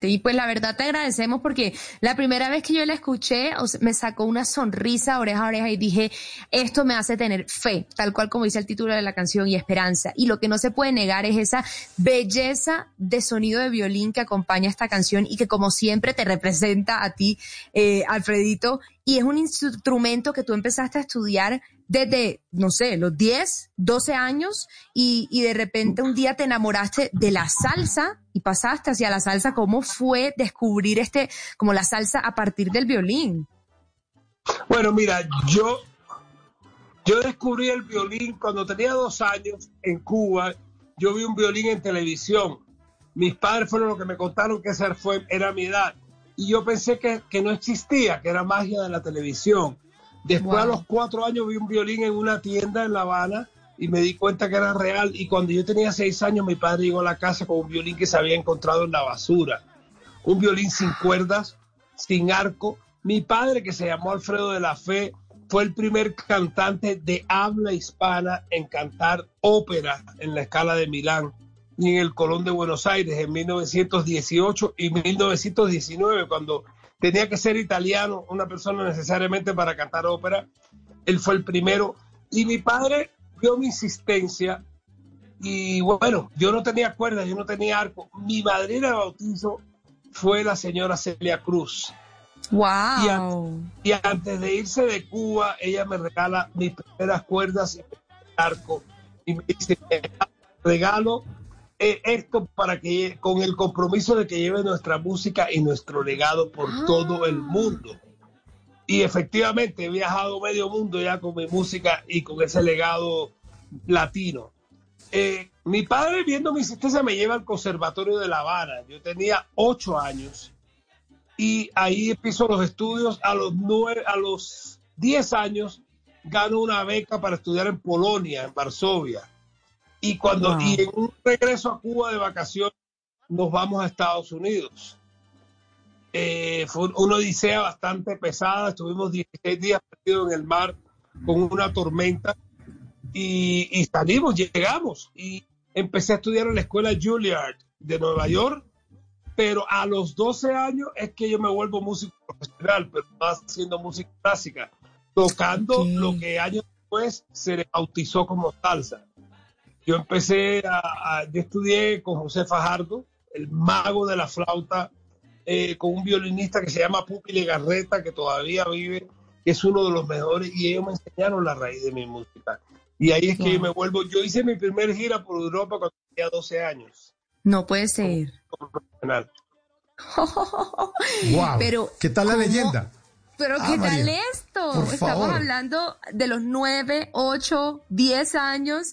Y pues la verdad te agradecemos porque la primera vez que yo la escuché me sacó una sonrisa oreja a oreja y dije, esto me hace tener fe, tal cual como dice el título de la canción y esperanza. Y lo que no se puede negar es esa belleza de sonido de violín que acompaña esta canción y que como siempre te representa a ti, eh, Alfredito. Y es un instrumento que tú empezaste a estudiar desde, no sé, los 10, 12 años y, y, de repente un día te enamoraste de la salsa y pasaste hacia la salsa. ¿Cómo fue descubrir este, como la salsa a partir del violín? Bueno, mira, yo, yo descubrí el violín cuando tenía dos años en Cuba. Yo vi un violín en televisión. Mis padres fueron los que me contaron que esa fue, era mi edad. Y yo pensé que, que no existía, que era magia de la televisión Después a los cuatro años vi un violín en una tienda en La Habana y me di cuenta que era real. Y cuando yo tenía seis años, mi padre llegó a la casa con un violín que se había encontrado en la basura. Un violín sin cuerdas, sin arco. Mi padre, que se llamó Alfredo de la Fe, fue el primer cantante de habla hispana en cantar ópera en la escala de Milán y en el Colón de Buenos Aires en 1918 y 1919, cuando tenía que ser italiano, una persona necesariamente para cantar ópera. Él fue el primero. Y mi padre dio mi insistencia. Y bueno, yo no tenía cuerda, yo no tenía arco. Mi madrina de bautizo fue la señora Celia Cruz. ¡Wow! Y, antes de irse de Cuba, ella me regala mis primeras cuerdas y mi arco. Y me dice: regalo esto para que con el compromiso de que lleve nuestra música y nuestro legado por todo el ah. mundo. Y efectivamente he viajado medio mundo ya con mi música y con ese legado latino. Eh, mi padre, viendo mi existencia, me lleva al Conservatorio de La Habana. Yo tenía ocho años y ahí empiezo los estudios. A los nueve, a los diez años gano una beca para estudiar en Polonia, en Varsovia. Y cuando y en un regreso a Cuba de vacaciones nos vamos a Estados Unidos. Eh, fue una odisea bastante pesada, estuvimos 16 días perdidos en el mar con una tormenta y, y, salimos, llegamos y empecé a estudiar en la escuela Juilliard de Nueva York, pero a los 12 años es que yo me vuelvo músico profesional, pero más haciendo música clásica, tocando lo que años después se bautizó como salsa. Yo empecé a, yo estudié con José Fajardo, el mago de la flauta, eh, con un violinista que se llama Pupi Legarreta, que todavía vive, que es uno de los mejores, y ellos me enseñaron la raíz de mi música. Y ahí es que yo me vuelvo, yo hice mi primer gira por Europa cuando tenía 12 años. No puede ser. wow. Pero, ¿Qué tal la leyenda? Pero ah, ¿qué tal esto? Estamos hablando de los 9, 8, 10 años